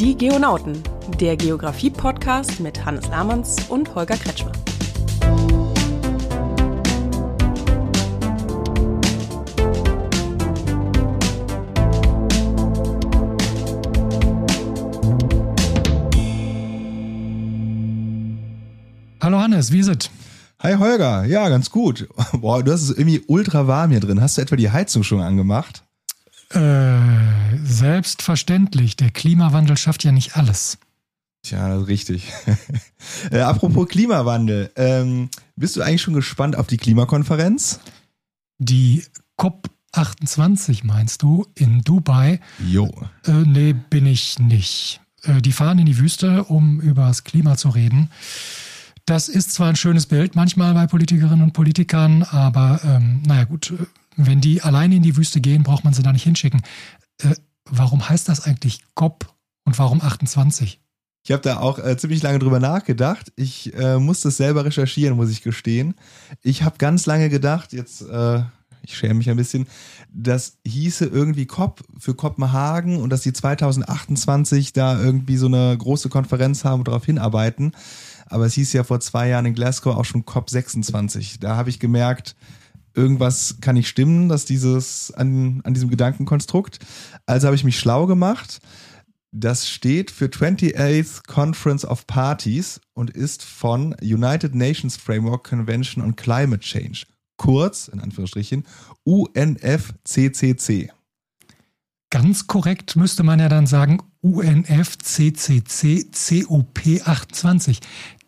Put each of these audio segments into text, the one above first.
Die Geonauten, der Geografie-Podcast mit Hannes Lamanns und Holger Kretschmer. Hallo Hannes, wie ist es? Hi Holger, ja, ganz gut. Boah, du hast es irgendwie ultra warm hier drin. Hast du etwa die Heizung schon angemacht? Äh, selbstverständlich. Der Klimawandel schafft ja nicht alles. Tja, richtig. äh, apropos Klimawandel, ähm, bist du eigentlich schon gespannt auf die Klimakonferenz? Die COP28 meinst du in Dubai? Jo. Äh, nee, bin ich nicht. Äh, die fahren in die Wüste, um über das Klima zu reden. Das ist zwar ein schönes Bild manchmal bei Politikerinnen und Politikern, aber ähm, naja gut, äh, wenn die alleine in die Wüste gehen, braucht man sie da nicht hinschicken. Äh, warum heißt das eigentlich GOP und warum 28? Ich habe da auch äh, ziemlich lange drüber nachgedacht. Ich äh, musste es selber recherchieren, muss ich gestehen. Ich habe ganz lange gedacht, jetzt, äh, ich schäme mich ein bisschen, das hieße irgendwie COP für Kopenhagen und dass die 2028 da irgendwie so eine große Konferenz haben und darauf hinarbeiten. Aber es hieß ja vor zwei Jahren in Glasgow auch schon COP26. Da habe ich gemerkt, irgendwas kann nicht stimmen, dass dieses an, an diesem Gedankenkonstrukt. Also habe ich mich schlau gemacht. Das steht für 28th Conference of Parties und ist von United Nations Framework Convention on Climate Change. Kurz, in Anführungsstrichen, UNFCCC. Ganz korrekt müsste man ja dann sagen UNFCCC COP28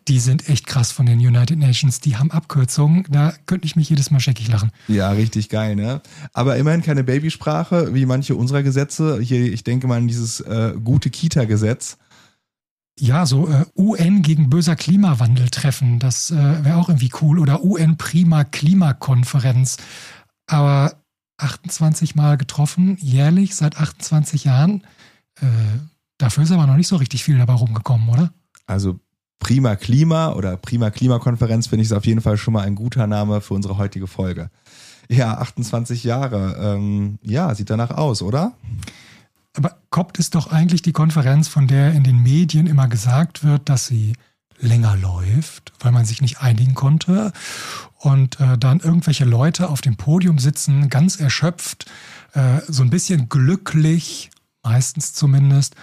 die sind echt krass von den United Nations. Die haben Abkürzungen. Da könnte ich mich jedes Mal scheckig lachen. Ja, richtig geil, ne? Aber immerhin keine Babysprache, wie manche unserer Gesetze. Hier, ich denke mal an dieses äh, gute Kita-Gesetz. Ja, so äh, UN gegen böser Klimawandel treffen, das äh, wäre auch irgendwie cool. Oder UN Prima Klimakonferenz. Aber 28 Mal getroffen, jährlich, seit 28 Jahren. Äh, dafür ist aber noch nicht so richtig viel dabei rumgekommen, oder? Also Prima Klima oder Prima Klimakonferenz finde ich es auf jeden Fall schon mal ein guter Name für unsere heutige Folge. Ja, 28 Jahre. Ähm, ja, sieht danach aus, oder? Aber COP ist doch eigentlich die Konferenz, von der in den Medien immer gesagt wird, dass sie länger läuft, weil man sich nicht einigen konnte und äh, dann irgendwelche Leute auf dem Podium sitzen, ganz erschöpft, äh, so ein bisschen glücklich, meistens zumindest,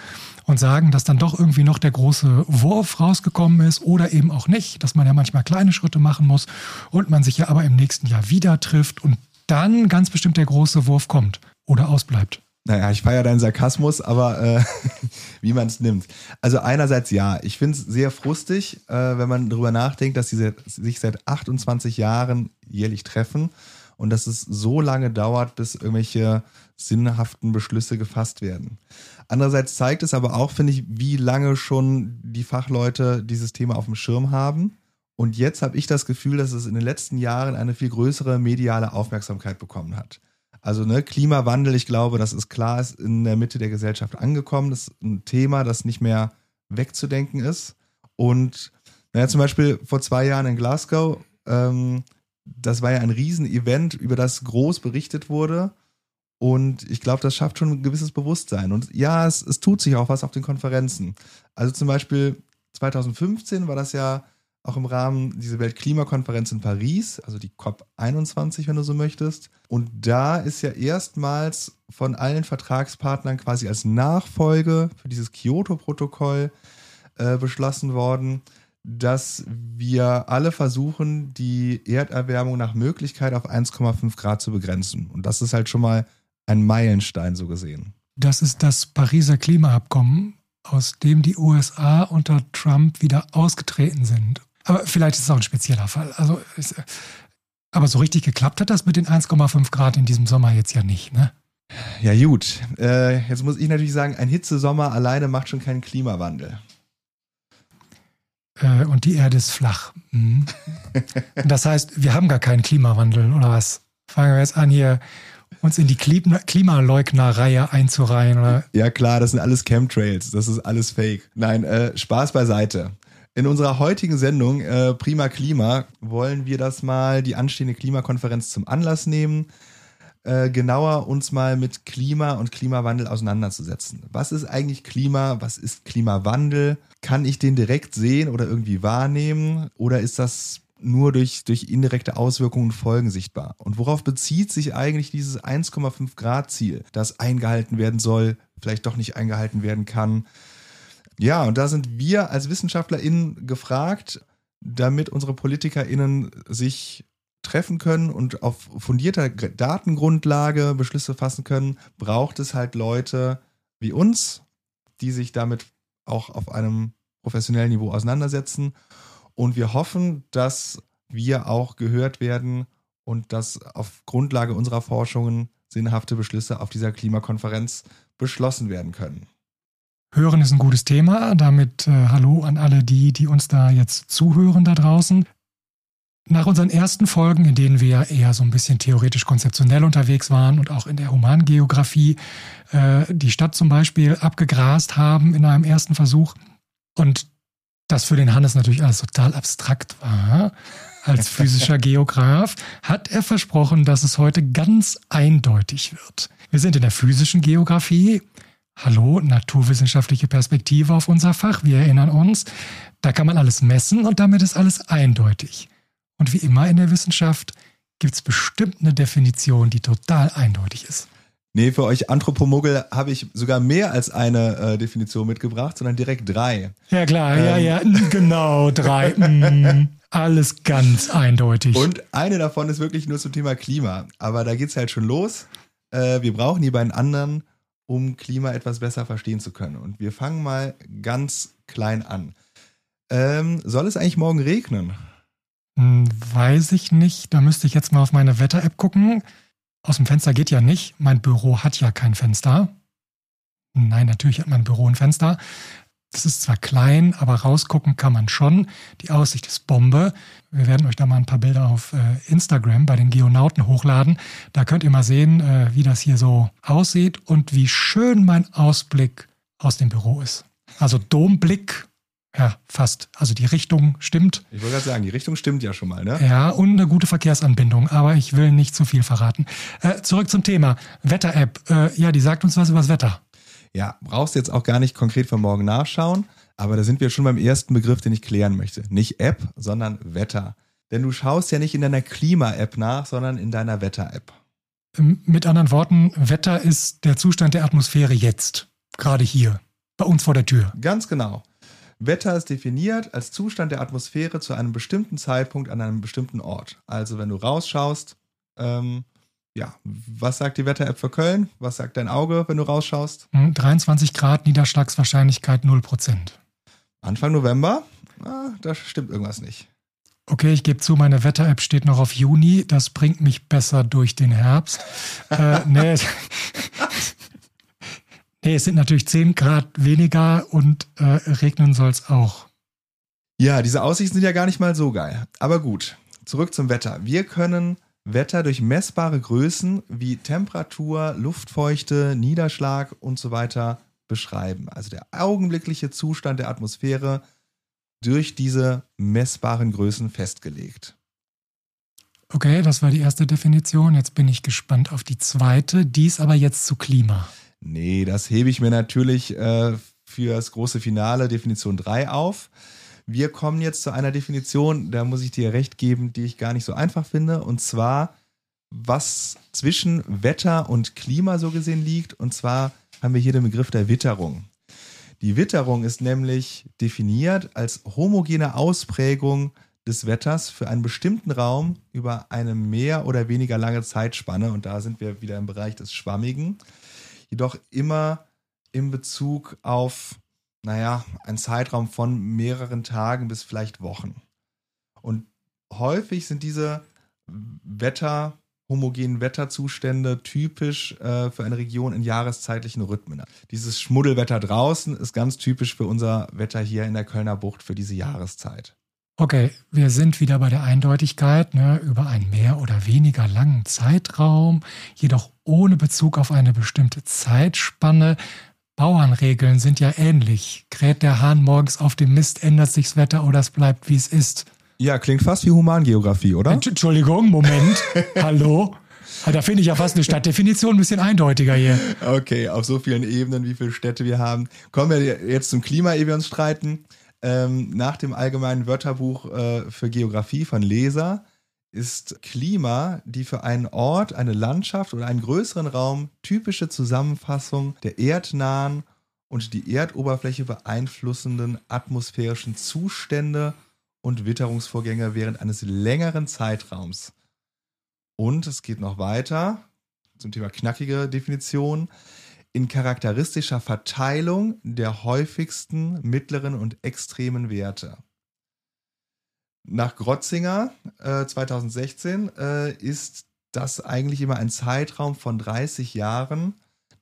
und sagen, dass dann doch irgendwie noch der große Wurf rausgekommen ist oder eben auch nicht, dass man ja manchmal kleine Schritte machen muss und man sich ja aber im nächsten Jahr wieder trifft und dann ganz bestimmt der große Wurf kommt oder ausbleibt. Naja, ich feiere deinen Sarkasmus, aber äh, wie man es nimmt. Also einerseits ja, ich finde es sehr frustig, äh, wenn man darüber nachdenkt, dass sie sich seit 28 Jahren jährlich treffen und dass es so lange dauert, bis irgendwelche sinnhaften Beschlüsse gefasst werden. Andererseits zeigt es aber auch, finde ich, wie lange schon die Fachleute dieses Thema auf dem Schirm haben. Und jetzt habe ich das Gefühl, dass es in den letzten Jahren eine viel größere mediale Aufmerksamkeit bekommen hat. Also ne, Klimawandel, ich glaube, das ist klar, ist in der Mitte der Gesellschaft angekommen. Das ist ein Thema, das nicht mehr wegzudenken ist. Und naja, zum Beispiel vor zwei Jahren in Glasgow, ähm, das war ja ein Riesenevent, über das groß berichtet wurde. Und ich glaube, das schafft schon ein gewisses Bewusstsein. Und ja, es, es tut sich auch was auf den Konferenzen. Also zum Beispiel 2015 war das ja auch im Rahmen dieser Weltklimakonferenz in Paris, also die COP21, wenn du so möchtest. Und da ist ja erstmals von allen Vertragspartnern quasi als Nachfolge für dieses Kyoto-Protokoll äh, beschlossen worden, dass wir alle versuchen, die Erderwärmung nach Möglichkeit auf 1,5 Grad zu begrenzen. Und das ist halt schon mal ein Meilenstein so gesehen. Das ist das Pariser Klimaabkommen, aus dem die USA unter Trump wieder ausgetreten sind. Aber vielleicht ist es auch ein spezieller Fall. Also, aber so richtig geklappt hat das mit den 1,5 Grad in diesem Sommer jetzt ja nicht, ne? Ja, gut. Äh, jetzt muss ich natürlich sagen, ein Hitzesommer alleine macht schon keinen Klimawandel. Äh, und die Erde ist flach. Mhm. das heißt, wir haben gar keinen Klimawandel, oder was? Fangen wir jetzt an, hier uns in die Klimaleugner-Reihe einzureihen. Oder? Ja klar, das sind alles Chemtrails, das ist alles Fake. Nein, äh, Spaß beiseite. In unserer heutigen Sendung äh, Prima Klima wollen wir das mal die anstehende Klimakonferenz zum Anlass nehmen, äh, genauer uns mal mit Klima und Klimawandel auseinanderzusetzen. Was ist eigentlich Klima? Was ist Klimawandel? Kann ich den direkt sehen oder irgendwie wahrnehmen? Oder ist das nur durch, durch indirekte Auswirkungen und Folgen sichtbar? Und worauf bezieht sich eigentlich dieses 1,5 Grad Ziel, das eingehalten werden soll, vielleicht doch nicht eingehalten werden kann? Ja, und da sind wir als WissenschaftlerInnen gefragt, damit unsere PolitikerInnen sich treffen können und auf fundierter Datengrundlage Beschlüsse fassen können, braucht es halt Leute wie uns, die sich damit auch auf einem professionellen Niveau auseinandersetzen. Und wir hoffen, dass wir auch gehört werden und dass auf Grundlage unserer Forschungen sinnhafte Beschlüsse auf dieser Klimakonferenz beschlossen werden können. Hören ist ein gutes Thema. Damit äh, hallo an alle die, die uns da jetzt zuhören da draußen. Nach unseren ersten Folgen, in denen wir eher so ein bisschen theoretisch konzeptionell unterwegs waren und auch in der Humangeografie äh, die Stadt zum Beispiel abgegrast haben in einem ersten Versuch und das für den Hannes natürlich alles total abstrakt war, als physischer Geograf, hat er versprochen, dass es heute ganz eindeutig wird. Wir sind in der physischen Geografie. Hallo, naturwissenschaftliche Perspektive auf unser Fach, wir erinnern uns. Da kann man alles messen und damit ist alles eindeutig. Und wie immer in der Wissenschaft gibt es bestimmt eine Definition, die total eindeutig ist. Nee, für euch Anthropomogel habe ich sogar mehr als eine äh, Definition mitgebracht, sondern direkt drei. Ja klar, ähm. ja, ja, genau, drei. mm, alles ganz eindeutig. Und eine davon ist wirklich nur zum Thema Klima. Aber da geht es halt schon los. Äh, wir brauchen die beiden anderen, um Klima etwas besser verstehen zu können. Und wir fangen mal ganz klein an. Ähm, soll es eigentlich morgen regnen? Hm, weiß ich nicht. Da müsste ich jetzt mal auf meine Wetter-App gucken. Aus dem Fenster geht ja nicht. Mein Büro hat ja kein Fenster. Nein, natürlich hat mein Büro ein Fenster. Das ist zwar klein, aber rausgucken kann man schon. Die Aussicht ist Bombe. Wir werden euch da mal ein paar Bilder auf äh, Instagram bei den Geonauten hochladen. Da könnt ihr mal sehen, äh, wie das hier so aussieht und wie schön mein Ausblick aus dem Büro ist. Also Domblick ja, fast. Also die Richtung stimmt. Ich wollte gerade sagen, die Richtung stimmt ja schon mal, ne? Ja, und eine gute Verkehrsanbindung, aber ich will nicht zu viel verraten. Äh, zurück zum Thema. Wetter-App. Äh, ja, die sagt uns was über das Wetter. Ja, brauchst jetzt auch gar nicht konkret für morgen nachschauen, aber da sind wir schon beim ersten Begriff, den ich klären möchte. Nicht App, sondern Wetter. Denn du schaust ja nicht in deiner Klima-App nach, sondern in deiner Wetter-App. Ähm, mit anderen Worten, Wetter ist der Zustand der Atmosphäre jetzt. Gerade hier. Bei uns vor der Tür. Ganz genau. Wetter ist definiert als Zustand der Atmosphäre zu einem bestimmten Zeitpunkt an einem bestimmten Ort. Also wenn du rausschaust, ähm, ja, was sagt die Wetter-App für Köln? Was sagt dein Auge, wenn du rausschaust? 23 hm, Grad Niederschlagswahrscheinlichkeit 0%. Anfang November? Ah, da stimmt irgendwas nicht. Okay, ich gebe zu, meine Wetter-App steht noch auf Juni. Das bringt mich besser durch den Herbst. äh, nee, Nee, es sind natürlich 10 Grad weniger und äh, regnen soll es auch. Ja, diese Aussichten sind ja gar nicht mal so geil. Aber gut, zurück zum Wetter. Wir können Wetter durch messbare Größen wie Temperatur, Luftfeuchte, Niederschlag und so weiter beschreiben. Also der augenblickliche Zustand der Atmosphäre durch diese messbaren Größen festgelegt. Okay, das war die erste Definition. Jetzt bin ich gespannt auf die zweite. Dies aber jetzt zu Klima. Nee, das hebe ich mir natürlich äh, für das große Finale Definition 3 auf. Wir kommen jetzt zu einer Definition, da muss ich dir recht geben, die ich gar nicht so einfach finde. Und zwar, was zwischen Wetter und Klima so gesehen liegt. Und zwar haben wir hier den Begriff der Witterung. Die Witterung ist nämlich definiert als homogene Ausprägung des Wetters für einen bestimmten Raum über eine mehr oder weniger lange Zeitspanne. Und da sind wir wieder im Bereich des Schwammigen jedoch immer in Bezug auf, naja, einen Zeitraum von mehreren Tagen bis vielleicht Wochen. Und häufig sind diese Wetter, homogenen Wetterzustände typisch äh, für eine Region in jahreszeitlichen Rhythmen. Dieses Schmuddelwetter draußen ist ganz typisch für unser Wetter hier in der Kölner Bucht für diese Jahreszeit. Okay, wir sind wieder bei der Eindeutigkeit ne, über einen mehr oder weniger langen Zeitraum, jedoch ohne Bezug auf eine bestimmte Zeitspanne. Bauernregeln sind ja ähnlich. Kräht der Hahn morgens auf dem Mist, ändert sich das Wetter oder es bleibt, wie es ist. Ja, klingt fast wie Humangeografie, oder? Entschuldigung, Moment. Hallo? da finde ich ja fast eine Stadtdefinition ein bisschen eindeutiger hier. Okay, auf so vielen Ebenen, wie viele Städte wir haben. Kommen wir jetzt zum Klima, ehe wir uns streiten. Ähm, nach dem allgemeinen Wörterbuch äh, für Geografie von Leser ist Klima die für einen Ort, eine Landschaft oder einen größeren Raum typische Zusammenfassung der erdnahen und die Erdoberfläche beeinflussenden atmosphärischen Zustände und Witterungsvorgänge während eines längeren Zeitraums. Und es geht noch weiter zum Thema knackige Definition. In charakteristischer Verteilung der häufigsten mittleren und extremen Werte. Nach Grotzinger äh, 2016 äh, ist das eigentlich immer ein Zeitraum von 30 Jahren,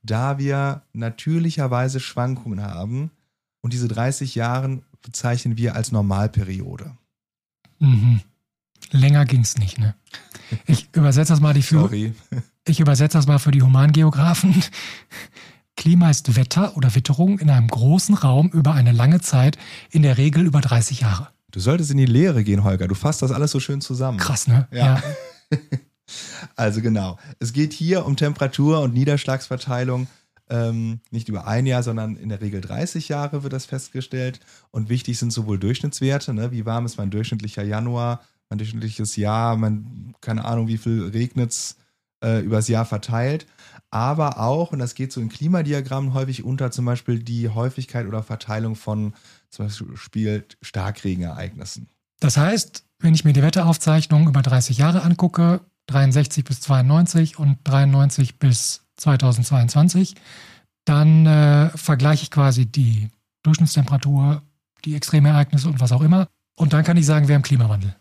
da wir natürlicherweise Schwankungen haben. Und diese 30 Jahre bezeichnen wir als Normalperiode. Mhm. Länger ging es nicht, ne? Ich übersetze das mal die für, Sorry. Ich übersetze das mal für die Humangeografen. Klima ist Wetter oder Witterung in einem großen Raum über eine lange Zeit, in der Regel über 30 Jahre. Du solltest in die Lehre gehen, Holger. Du fasst das alles so schön zusammen. Krass, ne? Ja. also genau. Es geht hier um Temperatur und Niederschlagsverteilung. Ähm, nicht über ein Jahr, sondern in der Regel 30 Jahre wird das festgestellt. Und wichtig sind sowohl Durchschnittswerte, ne? wie warm ist mein durchschnittlicher Januar, mein durchschnittliches Jahr, mein, keine Ahnung, wie viel regnet es äh, übers Jahr verteilt. Aber auch, und das geht so in Klimadiagrammen häufig unter, zum Beispiel die Häufigkeit oder Verteilung von zum Beispiel Starkregenereignissen. Das heißt, wenn ich mir die Wetteraufzeichnung über 30 Jahre angucke, 63 bis 92 und 93 bis 2022, dann äh, vergleiche ich quasi die Durchschnittstemperatur, die Extremereignisse und was auch immer. Und dann kann ich sagen, wir haben Klimawandel.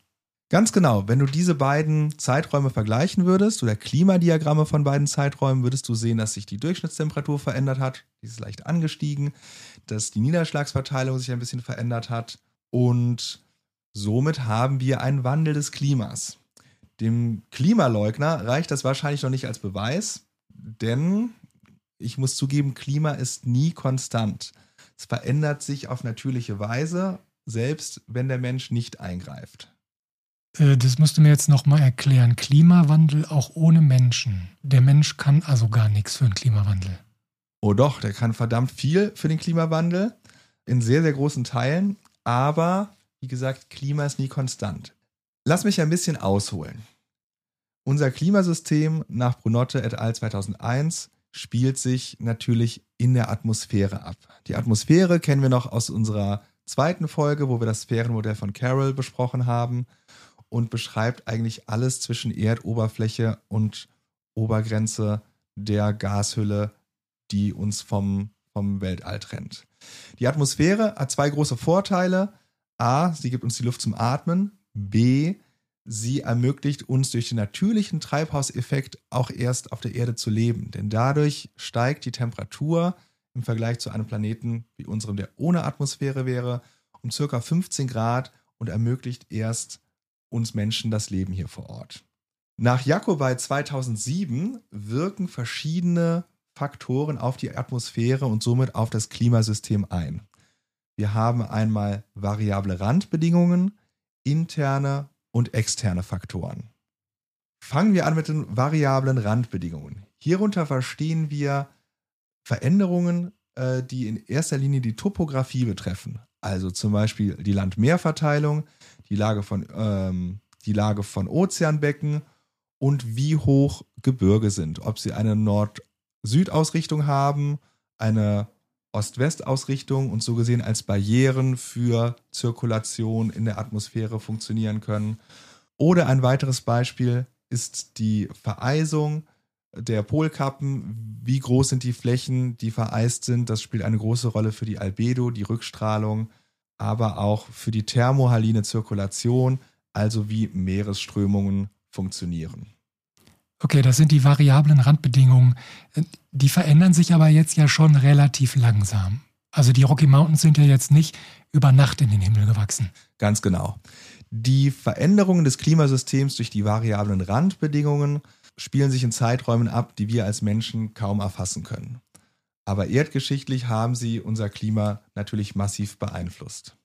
Ganz genau. Wenn du diese beiden Zeiträume vergleichen würdest oder Klimadiagramme von beiden Zeiträumen, würdest du sehen, dass sich die Durchschnittstemperatur verändert hat. Die ist leicht angestiegen, dass die Niederschlagsverteilung sich ein bisschen verändert hat und somit haben wir einen Wandel des Klimas. Dem Klimaleugner reicht das wahrscheinlich noch nicht als Beweis, denn ich muss zugeben, Klima ist nie konstant. Es verändert sich auf natürliche Weise, selbst wenn der Mensch nicht eingreift. Äh, das musst du mir jetzt nochmal erklären. Klimawandel auch ohne Menschen. Der Mensch kann also gar nichts für den Klimawandel. Oh doch, der kann verdammt viel für den Klimawandel. In sehr, sehr großen Teilen. Aber, wie gesagt, Klima ist nie konstant. Lass mich ein bisschen ausholen. Unser Klimasystem nach Brunotte et al. 2001 spielt sich natürlich in der Atmosphäre ab. Die Atmosphäre kennen wir noch aus unserer zweiten Folge, wo wir das Sphärenmodell von Carroll besprochen haben und beschreibt eigentlich alles zwischen Erdoberfläche und Obergrenze der Gashülle, die uns vom, vom Weltall trennt. Die Atmosphäre hat zwei große Vorteile. A, sie gibt uns die Luft zum Atmen. B, sie ermöglicht uns durch den natürlichen Treibhauseffekt auch erst auf der Erde zu leben. Denn dadurch steigt die Temperatur im Vergleich zu einem Planeten wie unserem, der ohne Atmosphäre wäre, um circa 15 Grad und ermöglicht erst uns Menschen das Leben hier vor Ort. Nach Jakobay 2007 wirken verschiedene Faktoren auf die Atmosphäre und somit auf das Klimasystem ein. Wir haben einmal variable Randbedingungen, interne und externe Faktoren. Fangen wir an mit den variablen Randbedingungen. Hierunter verstehen wir Veränderungen, äh, die in erster Linie die Topographie betreffen. Also zum Beispiel die Land-Meer-Verteilung, die Lage von, ähm, die Lage von Ozeanbecken und wie hoch Gebirge sind. Ob sie eine Nord-Süd-Ausrichtung haben, eine Ost-West-Ausrichtung und so gesehen als Barrieren für Zirkulation in der Atmosphäre funktionieren können. Oder ein weiteres Beispiel ist die Vereisung der Polkappen. Wie groß sind die Flächen, die vereist sind? Das spielt eine große Rolle für die Albedo, die Rückstrahlung aber auch für die thermohaline Zirkulation, also wie Meeresströmungen funktionieren. Okay, das sind die variablen Randbedingungen. Die verändern sich aber jetzt ja schon relativ langsam. Also die Rocky Mountains sind ja jetzt nicht über Nacht in den Himmel gewachsen. Ganz genau. Die Veränderungen des Klimasystems durch die variablen Randbedingungen spielen sich in Zeiträumen ab, die wir als Menschen kaum erfassen können aber erdgeschichtlich haben sie unser Klima natürlich massiv beeinflusst.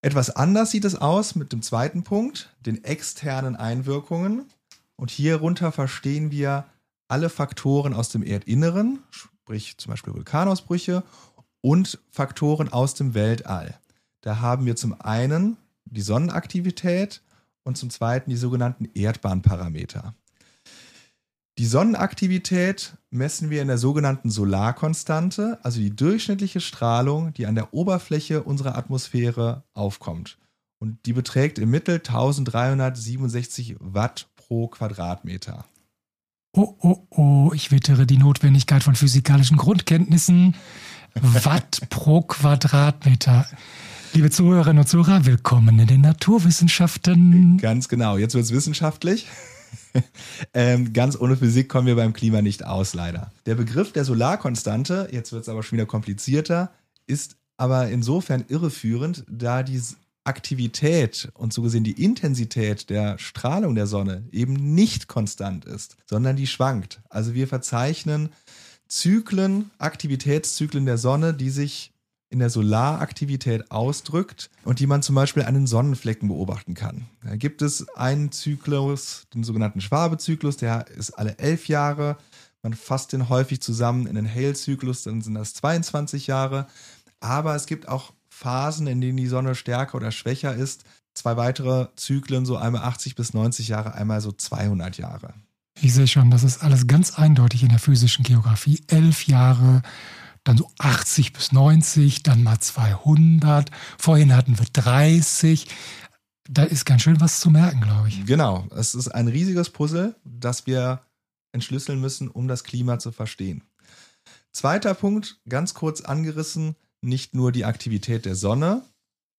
Etwas anders sieht es aus mit dem zweiten Punkt, den externen Einwirkungen. Und hierunter verstehen wir alle Faktoren aus dem Erdinneren, sprich zum Beispiel Vulkanausbrüche, und Faktoren aus dem Weltall. Da haben wir zum einen die Sonnenaktivität und zum zweiten die sogenannten Erdbahnparameter. Die Sonnenaktivität messen wir in der sogenannten Solarkonstante, also die durchschnittliche Strahlung, die an der Oberfläche unserer Atmosphäre aufkommt. Und die beträgt im Mittel 1367 Watt pro Quadratmeter. Oh, oh, oh, ich wittere die Notwendigkeit von physikalischen Grundkenntnissen. Watt pro Quadratmeter. Liebe Zuhörerinnen und Zuhörer, willkommen in den Naturwissenschaften. Ganz genau, jetzt wird es wissenschaftlich. ähm, ganz ohne Physik kommen wir beim Klima nicht aus, leider. Der Begriff der Solarkonstante, jetzt wird es aber schon wieder komplizierter, ist aber insofern irreführend, da die Aktivität und so gesehen die Intensität der Strahlung der Sonne eben nicht konstant ist, sondern die schwankt. Also wir verzeichnen Zyklen, Aktivitätszyklen der Sonne, die sich in der Solaraktivität ausdrückt und die man zum Beispiel an den Sonnenflecken beobachten kann. Da gibt es einen Zyklus, den sogenannten Schwabe-Zyklus, der ist alle elf Jahre. Man fasst den häufig zusammen in den Hale-Zyklus, dann sind das 22 Jahre. Aber es gibt auch Phasen, in denen die Sonne stärker oder schwächer ist. Zwei weitere Zyklen, so einmal 80 bis 90 Jahre, einmal so 200 Jahre. Ich sehe schon, das ist alles ganz eindeutig in der physischen Geografie. Elf Jahre, dann so 80 bis 90, dann mal 200. Vorhin hatten wir 30. Da ist ganz schön was zu merken, glaube ich. Genau, es ist ein riesiges Puzzle, das wir entschlüsseln müssen, um das Klima zu verstehen. Zweiter Punkt, ganz kurz angerissen, nicht nur die Aktivität der Sonne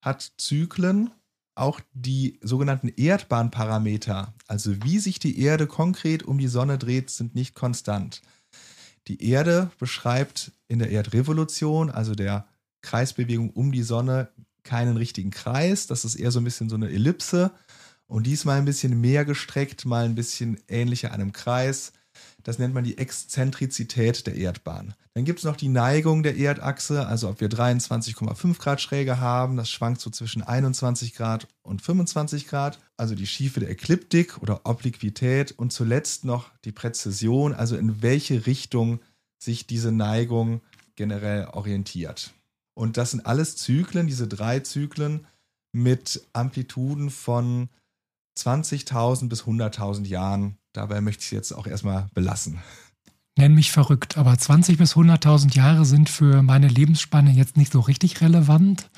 hat Zyklen, auch die sogenannten Erdbahnparameter, also wie sich die Erde konkret um die Sonne dreht, sind nicht konstant. Die Erde beschreibt in der Erdrevolution, also der Kreisbewegung um die Sonne, keinen richtigen Kreis. Das ist eher so ein bisschen so eine Ellipse. Und diesmal ein bisschen mehr gestreckt, mal ein bisschen ähnlicher einem Kreis. Das nennt man die Exzentrizität der Erdbahn. Dann gibt es noch die Neigung der Erdachse, also ob wir 23,5 Grad Schräge haben, das schwankt so zwischen 21 Grad und 25 Grad, also die Schiefe der Ekliptik oder Obliquität und zuletzt noch die Präzision, also in welche Richtung sich diese Neigung generell orientiert. Und das sind alles Zyklen, diese drei Zyklen mit Amplituden von 20.000 bis 100.000 Jahren Dabei möchte ich es jetzt auch erstmal belassen. Nenn mich verrückt, aber 20 bis 100.000 Jahre sind für meine Lebensspanne jetzt nicht so richtig relevant.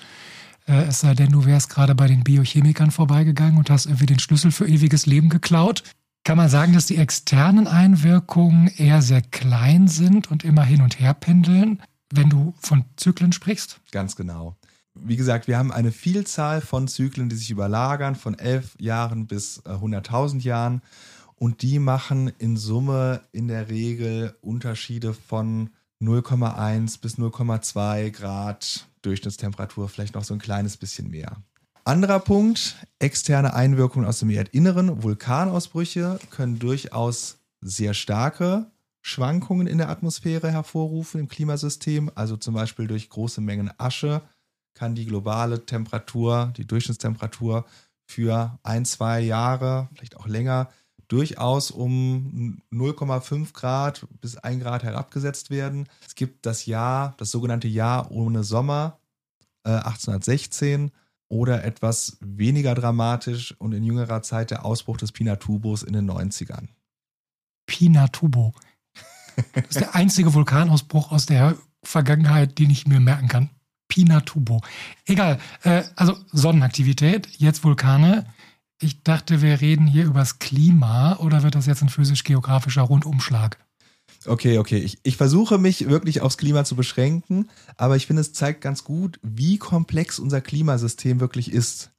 Äh, es sei denn, du wärst gerade bei den Biochemikern vorbeigegangen und hast irgendwie den Schlüssel für ewiges Leben geklaut. Kann man sagen, dass die externen Einwirkungen eher sehr klein sind und immer hin und her pendeln, wenn du von Zyklen sprichst? Ganz genau. Wie gesagt, wir haben eine Vielzahl von Zyklen, die sich überlagern, von elf Jahren bis 100.000 äh, Jahren. Und die machen in Summe in der Regel Unterschiede von 0,1 bis 0,2 Grad Durchschnittstemperatur, vielleicht noch so ein kleines bisschen mehr. Anderer Punkt, externe Einwirkungen aus dem Erdinneren. Vulkanausbrüche können durchaus sehr starke Schwankungen in der Atmosphäre hervorrufen im Klimasystem. Also zum Beispiel durch große Mengen Asche kann die globale Temperatur, die Durchschnittstemperatur für ein, zwei Jahre, vielleicht auch länger, durchaus um 0,5 Grad bis 1 Grad herabgesetzt werden. Es gibt das Jahr, das sogenannte Jahr ohne Sommer äh, 1816 oder etwas weniger dramatisch und in jüngerer Zeit der Ausbruch des Pinatubos in den 90ern. Pinatubo. Das ist der einzige Vulkanausbruch aus der Vergangenheit, den ich mir merken kann. Pinatubo. Egal, äh, also Sonnenaktivität, jetzt Vulkane. Ich dachte, wir reden hier übers Klima oder wird das jetzt ein physisch-geografischer Rundumschlag? Okay, okay. Ich, ich versuche mich wirklich aufs Klima zu beschränken, aber ich finde, es zeigt ganz gut, wie komplex unser Klimasystem wirklich ist.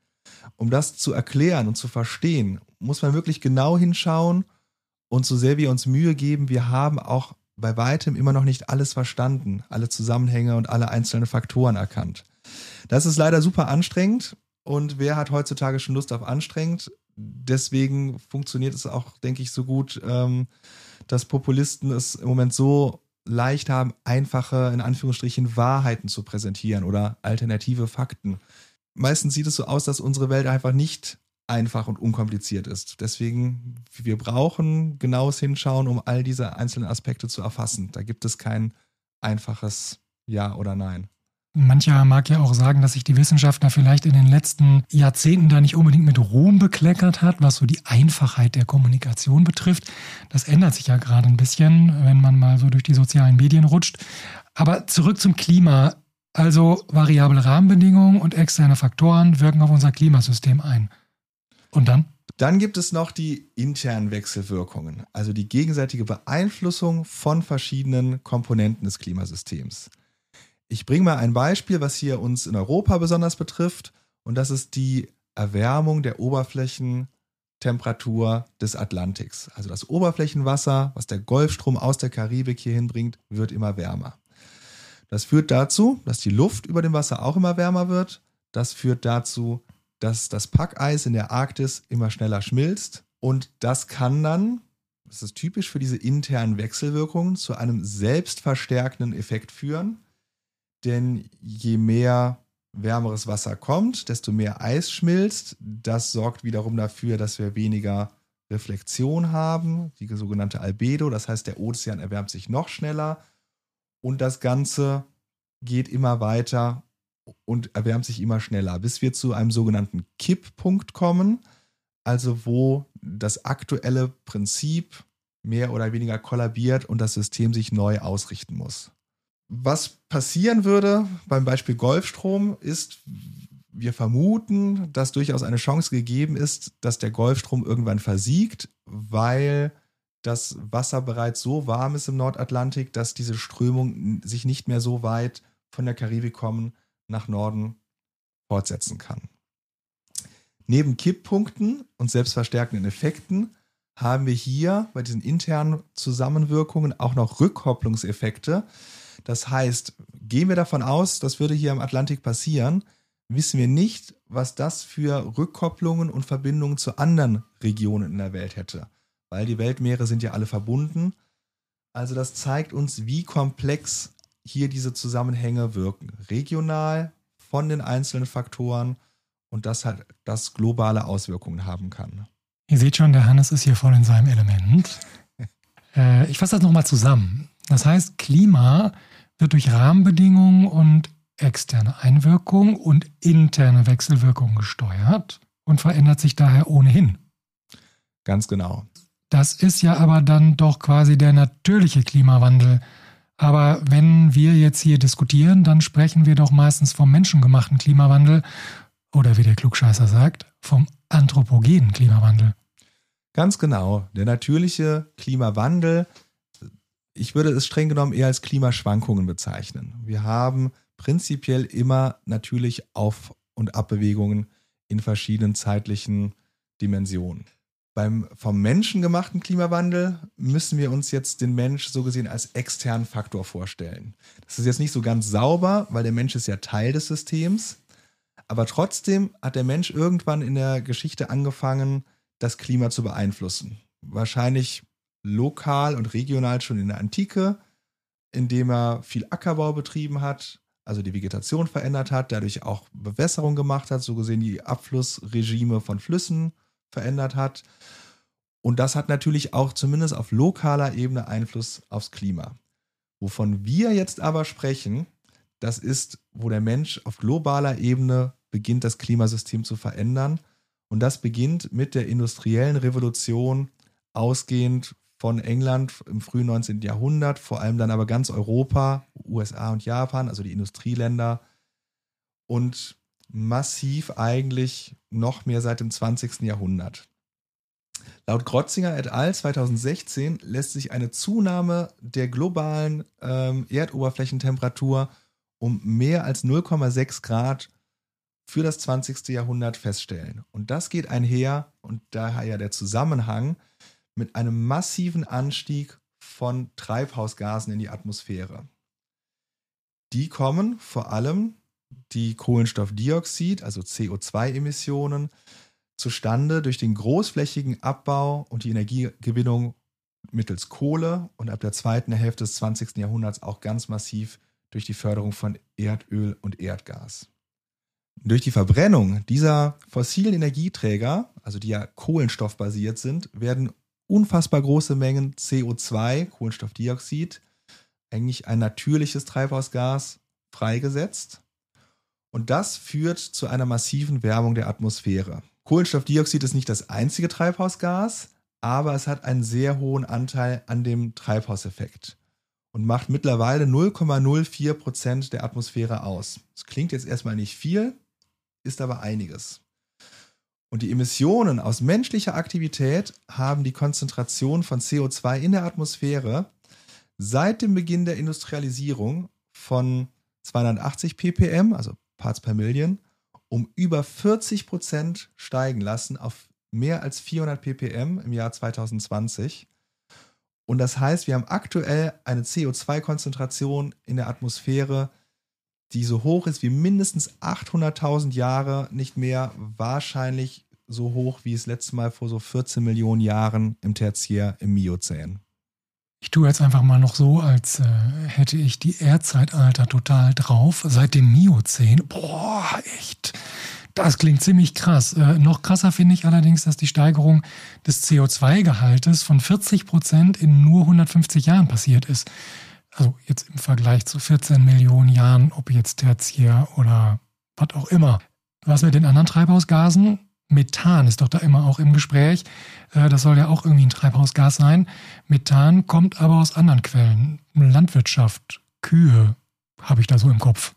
Um das zu erklären und zu verstehen, muss man wirklich genau hinschauen und so sehr wir uns Mühe geben, wir haben auch bei weitem immer noch nicht alles verstanden, alle Zusammenhänge und alle einzelnen Faktoren erkannt. Das ist leider super anstrengend und wer hat heutzutage schon Lust auf anstrengend? Deswegen funktioniert es auch, denke ich, so gut, ähm, dass Populisten es im Moment so leicht haben, einfache, in Anführungsstrichen, Wahrheiten zu präsentieren oder alternative Fakten. Meistens sieht es so aus, dass unsere Welt einfach nicht einfach und unkompliziert ist. Deswegen, wir brauchen genaues Hinschauen, um all diese einzelnen Aspekte zu erfassen. Da gibt es kein einfaches Ja oder Nein. Mancher mag ja auch sagen, dass sich die Wissenschaft da vielleicht in den letzten Jahrzehnten da nicht unbedingt mit Ruhm bekleckert hat, was so die Einfachheit der Kommunikation betrifft. Das ändert sich ja gerade ein bisschen, wenn man mal so durch die sozialen Medien rutscht. Aber zurück zum Klima. Also variable Rahmenbedingungen und externe Faktoren wirken auf unser Klimasystem ein. Und dann? Dann gibt es noch die internen Wechselwirkungen, also die gegenseitige Beeinflussung von verschiedenen Komponenten des Klimasystems. Ich bringe mal ein Beispiel, was hier uns in Europa besonders betrifft, und das ist die Erwärmung der Oberflächentemperatur des Atlantiks. Also das Oberflächenwasser, was der Golfstrom aus der Karibik hier hinbringt, wird immer wärmer. Das führt dazu, dass die Luft über dem Wasser auch immer wärmer wird. Das führt dazu, dass das Packeis in der Arktis immer schneller schmilzt. Und das kann dann, das ist typisch für diese internen Wechselwirkungen, zu einem selbstverstärkenden Effekt führen. Denn je mehr wärmeres Wasser kommt, desto mehr Eis schmilzt. Das sorgt wiederum dafür, dass wir weniger Reflexion haben, die sogenannte Albedo. Das heißt, der Ozean erwärmt sich noch schneller und das Ganze geht immer weiter und erwärmt sich immer schneller, bis wir zu einem sogenannten Kipppunkt kommen, also wo das aktuelle Prinzip mehr oder weniger kollabiert und das System sich neu ausrichten muss. Was passieren würde beim Beispiel Golfstrom ist, wir vermuten, dass durchaus eine Chance gegeben ist, dass der Golfstrom irgendwann versiegt, weil das Wasser bereits so warm ist im Nordatlantik, dass diese Strömung sich nicht mehr so weit von der Karibik kommen nach Norden fortsetzen kann. Neben Kipppunkten und selbstverstärkenden Effekten haben wir hier bei diesen internen Zusammenwirkungen auch noch Rückkopplungseffekte, das heißt, gehen wir davon aus, das würde hier im Atlantik passieren, wissen wir nicht, was das für Rückkopplungen und Verbindungen zu anderen Regionen in der Welt hätte. Weil die Weltmeere sind ja alle verbunden. Also das zeigt uns, wie komplex hier diese Zusammenhänge wirken. Regional von den einzelnen Faktoren und das halt das globale Auswirkungen haben kann. Ihr seht schon, der Hannes ist hier voll in seinem Element. äh, ich fasse das nochmal zusammen. Das heißt, Klima wird durch Rahmenbedingungen und externe Einwirkungen und interne Wechselwirkungen gesteuert und verändert sich daher ohnehin. Ganz genau. Das ist ja aber dann doch quasi der natürliche Klimawandel. Aber wenn wir jetzt hier diskutieren, dann sprechen wir doch meistens vom menschengemachten Klimawandel oder wie der Klugscheißer sagt, vom anthropogenen Klimawandel. Ganz genau. Der natürliche Klimawandel ich würde es streng genommen eher als Klimaschwankungen bezeichnen. Wir haben prinzipiell immer natürlich Auf- und Abbewegungen in verschiedenen zeitlichen Dimensionen. Beim vom Menschen gemachten Klimawandel müssen wir uns jetzt den Mensch so gesehen als externen Faktor vorstellen. Das ist jetzt nicht so ganz sauber, weil der Mensch ist ja Teil des Systems. Aber trotzdem hat der Mensch irgendwann in der Geschichte angefangen, das Klima zu beeinflussen. Wahrscheinlich lokal und regional schon in der Antike, indem er viel Ackerbau betrieben hat, also die Vegetation verändert hat, dadurch auch Bewässerung gemacht hat, so gesehen die Abflussregime von Flüssen verändert hat. Und das hat natürlich auch zumindest auf lokaler Ebene Einfluss aufs Klima. Wovon wir jetzt aber sprechen, das ist, wo der Mensch auf globaler Ebene beginnt, das Klimasystem zu verändern. Und das beginnt mit der industriellen Revolution, ausgehend von England im frühen 19. Jahrhundert, vor allem dann aber ganz Europa, USA und Japan, also die Industrieländer und massiv eigentlich noch mehr seit dem 20. Jahrhundert. Laut Grotzinger et al. 2016 lässt sich eine Zunahme der globalen ähm, Erdoberflächentemperatur um mehr als 0,6 Grad für das 20. Jahrhundert feststellen. Und das geht einher, und daher ja der Zusammenhang mit einem massiven Anstieg von Treibhausgasen in die Atmosphäre. Die kommen vor allem die Kohlenstoffdioxid, also CO2-Emissionen, zustande durch den großflächigen Abbau und die Energiegewinnung mittels Kohle und ab der zweiten Hälfte des 20. Jahrhunderts auch ganz massiv durch die Förderung von Erdöl und Erdgas. Durch die Verbrennung dieser fossilen Energieträger, also die ja kohlenstoffbasiert sind, werden unfassbar große Mengen CO2, Kohlenstoffdioxid, eigentlich ein natürliches Treibhausgas, freigesetzt. Und das führt zu einer massiven Wärmung der Atmosphäre. Kohlenstoffdioxid ist nicht das einzige Treibhausgas, aber es hat einen sehr hohen Anteil an dem Treibhauseffekt und macht mittlerweile 0,04 Prozent der Atmosphäre aus. Das klingt jetzt erstmal nicht viel, ist aber einiges. Und die Emissionen aus menschlicher Aktivität haben die Konzentration von CO2 in der Atmosphäre seit dem Beginn der Industrialisierung von 280 ppm, also Parts per Million, um über 40 Prozent steigen lassen auf mehr als 400 ppm im Jahr 2020. Und das heißt, wir haben aktuell eine CO2-Konzentration in der Atmosphäre, die so hoch ist wie mindestens 800.000 Jahre, nicht mehr, wahrscheinlich so hoch wie es letztes Mal vor so 14 Millionen Jahren im Tertiär im Miozän. Ich tue jetzt einfach mal noch so, als äh, hätte ich die Erdzeitalter total drauf. Seit dem Miozän. Boah, echt. Das klingt ziemlich krass. Äh, noch krasser finde ich allerdings, dass die Steigerung des CO2-Gehaltes von 40 Prozent in nur 150 Jahren passiert ist. Also jetzt im Vergleich zu 14 Millionen Jahren, ob jetzt Tertiär oder was auch immer. Was mit den anderen Treibhausgasen? Methan ist doch da immer auch im Gespräch. Äh, das soll ja auch irgendwie ein Treibhausgas sein. Methan kommt aber aus anderen Quellen. Landwirtschaft, Kühe habe ich da so im Kopf.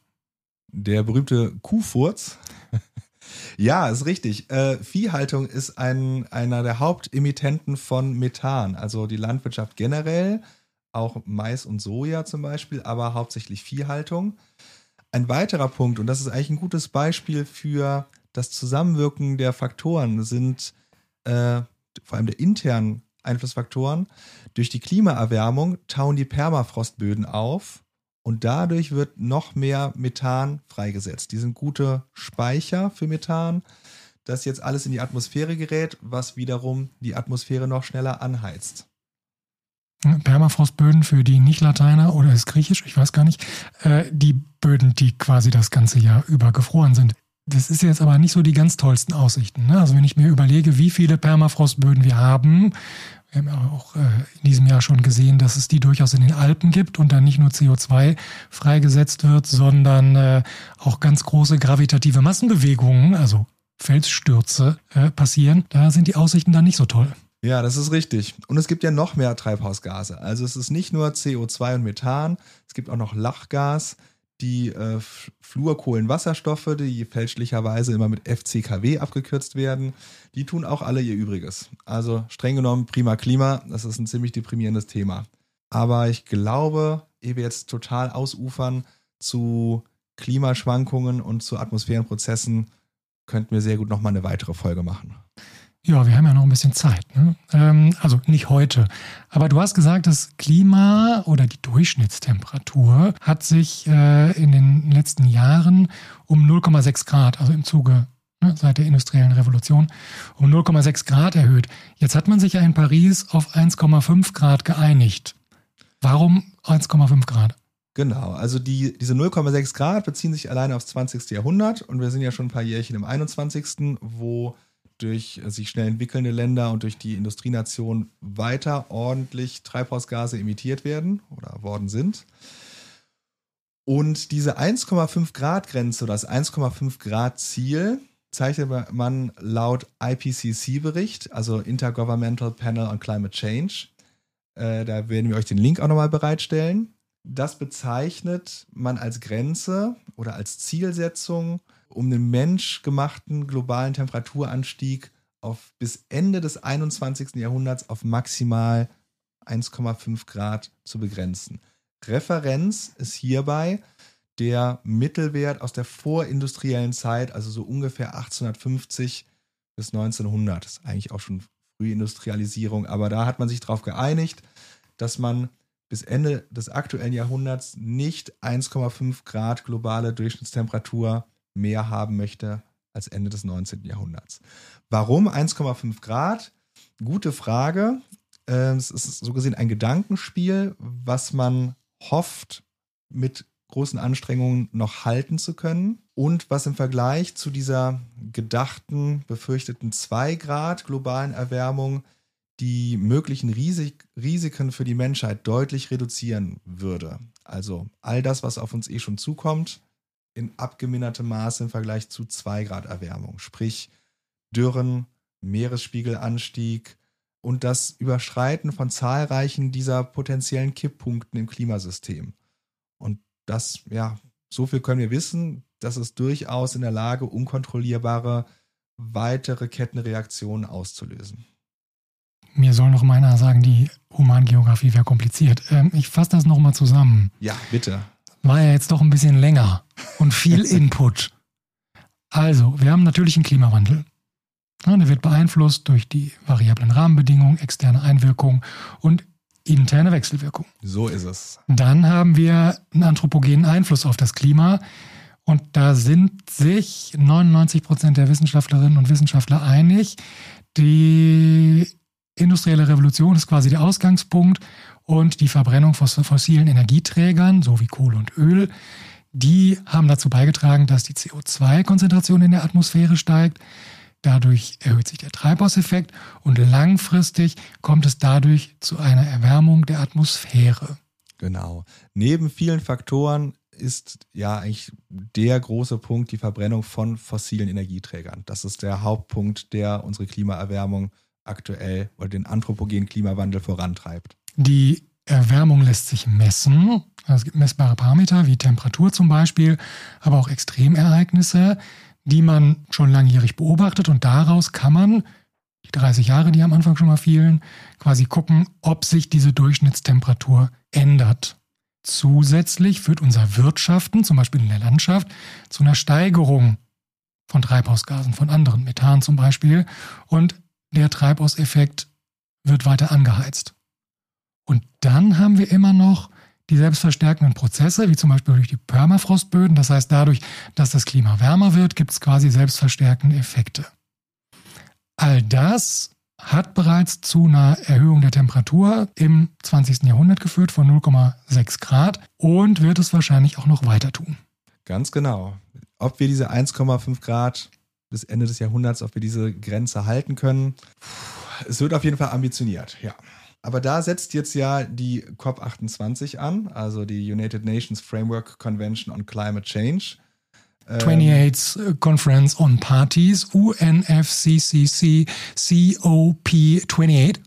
Der berühmte Kuhfurz. ja, ist richtig. Äh, Viehhaltung ist ein, einer der Hauptemittenten von Methan. Also die Landwirtschaft generell, auch Mais und Soja zum Beispiel, aber hauptsächlich Viehhaltung. Ein weiterer Punkt, und das ist eigentlich ein gutes Beispiel für das Zusammenwirken der Faktoren sind äh, vor allem der internen Einflussfaktoren. Durch die Klimaerwärmung tauen die Permafrostböden auf und dadurch wird noch mehr Methan freigesetzt. Die sind gute Speicher für Methan, das jetzt alles in die Atmosphäre gerät, was wiederum die Atmosphäre noch schneller anheizt. Permafrostböden für die Nicht-Lateiner oder ist Griechisch, ich weiß gar nicht, äh, die Böden, die quasi das ganze Jahr über gefroren sind. Das ist jetzt aber nicht so die ganz tollsten Aussichten. Ne? Also wenn ich mir überlege, wie viele Permafrostböden wir haben, wir haben ja auch äh, in diesem Jahr schon gesehen, dass es die durchaus in den Alpen gibt und dann nicht nur CO2 freigesetzt wird, sondern äh, auch ganz große gravitative Massenbewegungen, also Felsstürze, äh, passieren. Da sind die Aussichten dann nicht so toll. Ja, das ist richtig. Und es gibt ja noch mehr Treibhausgase. Also es ist nicht nur CO2 und Methan, es gibt auch noch Lachgas die äh, Fluorkohlenwasserstoffe, die fälschlicherweise immer mit FCKW abgekürzt werden, die tun auch alle ihr Übriges. Also streng genommen prima Klima, das ist ein ziemlich deprimierendes Thema. Aber ich glaube, ehe wir jetzt total ausufern zu Klimaschwankungen und zu Atmosphärenprozessen, könnten wir sehr gut nochmal eine weitere Folge machen. Ja, wir haben ja noch ein bisschen Zeit. Ne? Ähm, also nicht heute. Aber du hast gesagt, das Klima oder die Durchschnittstemperatur hat sich äh, in den letzten Jahren um 0,6 Grad, also im Zuge ne, seit der industriellen Revolution, um 0,6 Grad erhöht. Jetzt hat man sich ja in Paris auf 1,5 Grad geeinigt. Warum 1,5 Grad? Genau, also die, diese 0,6 Grad beziehen sich alleine aufs 20. Jahrhundert und wir sind ja schon ein paar Jährchen im 21., wo durch sich schnell entwickelnde Länder und durch die Industrienation weiter ordentlich Treibhausgase emittiert werden oder worden sind. Und diese 1,5 Grad Grenze oder das 1,5 Grad Ziel zeichnet man laut IPCC-Bericht, also Intergovernmental Panel on Climate Change. Äh, da werden wir euch den Link auch nochmal bereitstellen. Das bezeichnet man als Grenze oder als Zielsetzung um den menschgemachten globalen Temperaturanstieg auf bis Ende des 21. Jahrhunderts auf maximal 1,5 Grad zu begrenzen. Referenz ist hierbei der Mittelwert aus der vorindustriellen Zeit, also so ungefähr 1850 bis 1900. Das ist eigentlich auch schon Frühindustrialisierung, aber da hat man sich darauf geeinigt, dass man bis Ende des aktuellen Jahrhunderts nicht 1,5 Grad globale Durchschnittstemperatur mehr haben möchte als Ende des 19. Jahrhunderts. Warum 1,5 Grad? Gute Frage. Ähm, es ist so gesehen ein Gedankenspiel, was man hofft, mit großen Anstrengungen noch halten zu können und was im Vergleich zu dieser gedachten, befürchteten 2 Grad globalen Erwärmung die möglichen Risik Risiken für die Menschheit deutlich reduzieren würde. Also all das, was auf uns eh schon zukommt, in abgemindertem Maße im Vergleich zu 2 Grad Erwärmung. Sprich Dürren, Meeresspiegelanstieg und das Überschreiten von zahlreichen dieser potenziellen Kipppunkten im Klimasystem. Und das, ja, so viel können wir wissen, das ist durchaus in der Lage, unkontrollierbare weitere Kettenreaktionen auszulösen. Mir soll noch mal einer sagen, die Humangeografie wäre kompliziert. Ähm, ich fasse das nochmal zusammen. Ja, bitte. War ja jetzt doch ein bisschen länger und viel Input. Also, wir haben natürlich einen Klimawandel. Ja, der wird beeinflusst durch die variablen Rahmenbedingungen, externe Einwirkungen und interne Wechselwirkung. So ist es. Dann haben wir einen anthropogenen Einfluss auf das Klima. Und da sind sich 99 Prozent der Wissenschaftlerinnen und Wissenschaftler einig. Die industrielle Revolution ist quasi der Ausgangspunkt und die Verbrennung von fossilen Energieträgern, so wie Kohle und Öl, die haben dazu beigetragen, dass die CO2-Konzentration in der Atmosphäre steigt. Dadurch erhöht sich der Treibhauseffekt und langfristig kommt es dadurch zu einer Erwärmung der Atmosphäre. Genau. Neben vielen Faktoren ist ja eigentlich der große Punkt die Verbrennung von fossilen Energieträgern. Das ist der Hauptpunkt, der unsere Klimaerwärmung aktuell oder den anthropogenen Klimawandel vorantreibt. Die Erwärmung lässt sich messen. Es gibt messbare Parameter wie Temperatur zum Beispiel, aber auch Extremereignisse, die man schon langjährig beobachtet und daraus kann man, die 30 Jahre, die am Anfang schon mal fielen, quasi gucken, ob sich diese Durchschnittstemperatur ändert. Zusätzlich führt unser Wirtschaften, zum Beispiel in der Landschaft, zu einer Steigerung von Treibhausgasen, von anderen, Methan zum Beispiel. Und der Treibhauseffekt wird weiter angeheizt. Und dann haben wir immer noch die selbstverstärkenden Prozesse, wie zum Beispiel durch die Permafrostböden. Das heißt, dadurch, dass das Klima wärmer wird, gibt es quasi selbstverstärkende Effekte. All das hat bereits zu einer Erhöhung der Temperatur im 20. Jahrhundert geführt von 0,6 Grad und wird es wahrscheinlich auch noch weiter tun. Ganz genau. Ob wir diese 1,5 Grad bis Ende des Jahrhunderts, ob wir diese Grenze halten können. Es wird auf jeden Fall ambitioniert, ja. Aber da setzt jetzt ja die COP28 an, also die United Nations Framework Convention on Climate Change. 28th ähm, Conference on Parties, UNFCCC COP28.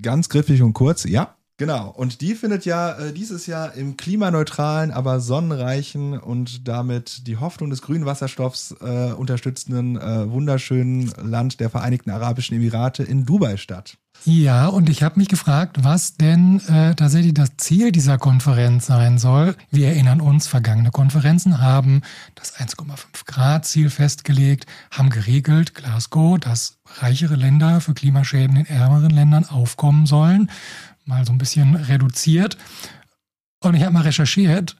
Ganz griffig und kurz, ja. Genau, und die findet ja äh, dieses Jahr im klimaneutralen, aber sonnenreichen und damit die Hoffnung des grünen Wasserstoffs äh, unterstützenden äh, wunderschönen Land der Vereinigten Arabischen Emirate in Dubai statt. Ja, und ich habe mich gefragt, was denn äh, tatsächlich das Ziel dieser Konferenz sein soll. Wir erinnern uns, vergangene Konferenzen haben das 1,5 Grad Ziel festgelegt, haben geregelt, Glasgow, dass reichere Länder für Klimaschäden in ärmeren Ländern aufkommen sollen mal so ein bisschen reduziert. Und ich habe mal recherchiert.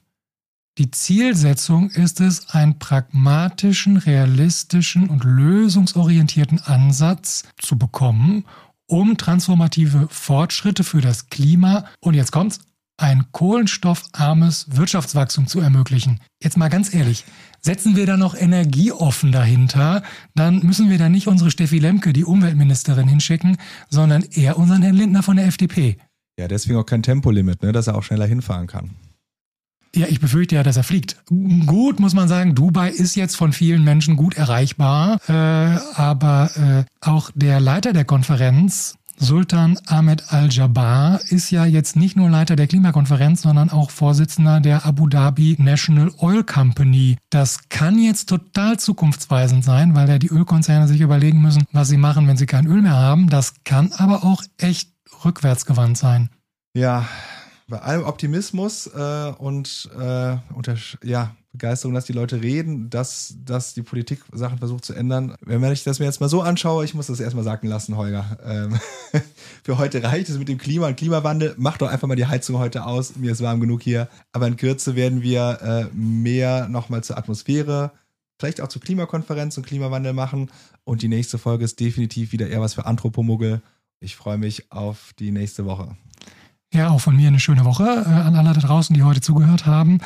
Die Zielsetzung ist es, einen pragmatischen, realistischen und lösungsorientierten Ansatz zu bekommen, um transformative Fortschritte für das Klima und jetzt kommt's, ein kohlenstoffarmes Wirtschaftswachstum zu ermöglichen. Jetzt mal ganz ehrlich, setzen wir da noch energieoffen dahinter, dann müssen wir da nicht unsere Steffi Lemke, die Umweltministerin, hinschicken, sondern eher unseren Herrn Lindner von der FDP. Ja, deswegen auch kein Tempolimit, ne, dass er auch schneller hinfahren kann. Ja, ich befürchte ja, dass er fliegt. Gut, muss man sagen, Dubai ist jetzt von vielen Menschen gut erreichbar, äh, aber äh, auch der Leiter der Konferenz, Sultan Ahmed Al-Jabbar, ist ja jetzt nicht nur Leiter der Klimakonferenz, sondern auch Vorsitzender der Abu Dhabi National Oil Company. Das kann jetzt total zukunftsweisend sein, weil ja die Ölkonzerne sich überlegen müssen, was sie machen, wenn sie kein Öl mehr haben. Das kann aber auch echt rückwärtsgewandt sein. Ja, bei allem Optimismus äh, und äh, unter, ja, Begeisterung, dass die Leute reden, dass, dass die Politik Sachen versucht zu ändern. Wenn ich das mir jetzt mal so anschaue, ich muss das erstmal sagen lassen, Holger. Ähm, für heute reicht es mit dem Klima und Klimawandel. Mach doch einfach mal die Heizung heute aus. Mir ist warm genug hier. Aber in Kürze werden wir äh, mehr nochmal zur Atmosphäre, vielleicht auch zur Klimakonferenz und Klimawandel machen. Und die nächste Folge ist definitiv wieder eher was für Anthropomuggel. Ich freue mich auf die nächste Woche. Ja, auch von mir eine schöne Woche äh, an alle da draußen, die heute zugehört haben.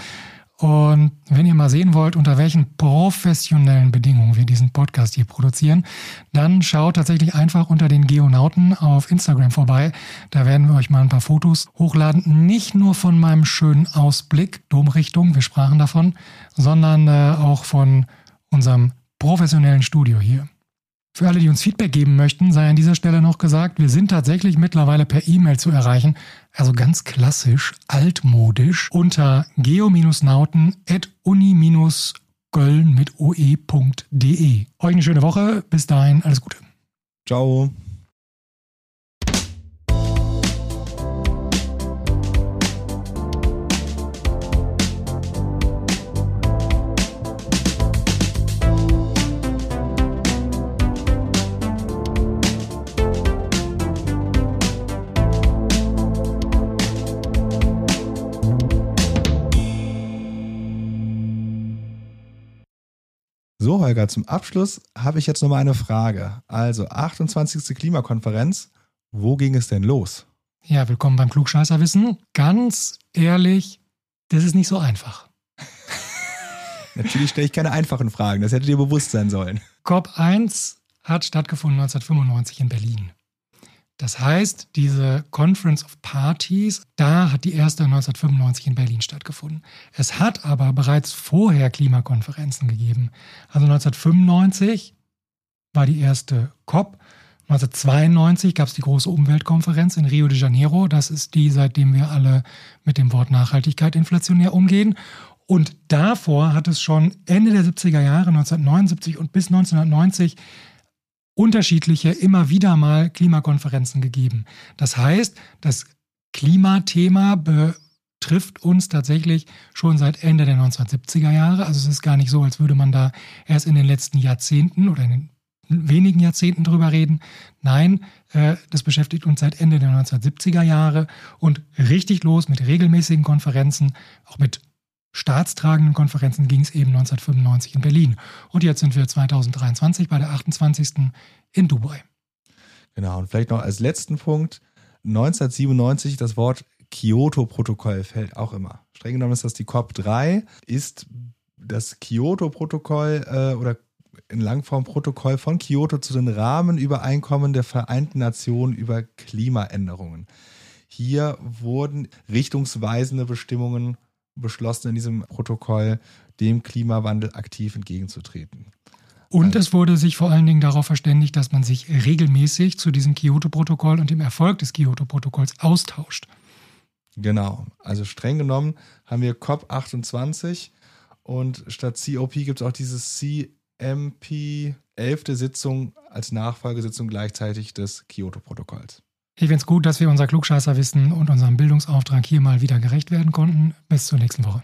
Und wenn ihr mal sehen wollt, unter welchen professionellen Bedingungen wir diesen Podcast hier produzieren, dann schaut tatsächlich einfach unter den Geonauten auf Instagram vorbei. Da werden wir euch mal ein paar Fotos hochladen. Nicht nur von meinem schönen Ausblick, Domrichtung, wir sprachen davon, sondern äh, auch von unserem professionellen Studio hier. Für alle, die uns Feedback geben möchten, sei an dieser Stelle noch gesagt, wir sind tatsächlich mittlerweile per E-Mail zu erreichen, also ganz klassisch, altmodisch, unter geo-nauten.uni-köln mit oe.de. Euch eine schöne Woche, bis dahin, alles Gute. Ciao. So, Holger, zum Abschluss habe ich jetzt noch mal eine Frage. Also, 28. Klimakonferenz, wo ging es denn los? Ja, willkommen beim Klugscheißerwissen. Ganz ehrlich, das ist nicht so einfach. Natürlich stelle ich keine einfachen Fragen, das hätte dir bewusst sein sollen. COP1 hat stattgefunden 1995 in Berlin. Das heißt, diese Conference of Parties, da hat die erste 1995 in Berlin stattgefunden. Es hat aber bereits vorher Klimakonferenzen gegeben. Also 1995 war die erste COP. 1992 gab es die große Umweltkonferenz in Rio de Janeiro. Das ist die, seitdem wir alle mit dem Wort Nachhaltigkeit inflationär umgehen. Und davor hat es schon Ende der 70er Jahre, 1979 und bis 1990 unterschiedliche, immer wieder mal Klimakonferenzen gegeben. Das heißt, das Klimathema betrifft uns tatsächlich schon seit Ende der 1970er Jahre. Also es ist gar nicht so, als würde man da erst in den letzten Jahrzehnten oder in den wenigen Jahrzehnten drüber reden. Nein, äh, das beschäftigt uns seit Ende der 1970er Jahre und richtig los mit regelmäßigen Konferenzen, auch mit staatstragenden Konferenzen ging es eben 1995 in Berlin. Und jetzt sind wir 2023 bei der 28. in Dubai. Genau, und vielleicht noch als letzten Punkt, 1997 das Wort Kyoto-Protokoll fällt auch immer. Streng genommen ist das die COP3, ist das Kyoto-Protokoll äh, oder in Langform-Protokoll von Kyoto zu den Rahmenübereinkommen der Vereinten Nationen über Klimaänderungen. Hier wurden richtungsweisende Bestimmungen beschlossen in diesem Protokoll, dem Klimawandel aktiv entgegenzutreten. Und es wurde sich vor allen Dingen darauf verständigt, dass man sich regelmäßig zu diesem Kyoto-Protokoll und dem Erfolg des Kyoto-Protokolls austauscht. Genau. Also streng genommen haben wir COP28 und statt COP gibt es auch dieses CMP 11. Sitzung als Nachfolgesitzung gleichzeitig des Kyoto-Protokolls. Ich finde es gut, dass wir unser Klugscheißerwissen und unserem Bildungsauftrag hier mal wieder gerecht werden konnten. Bis zur nächsten Woche.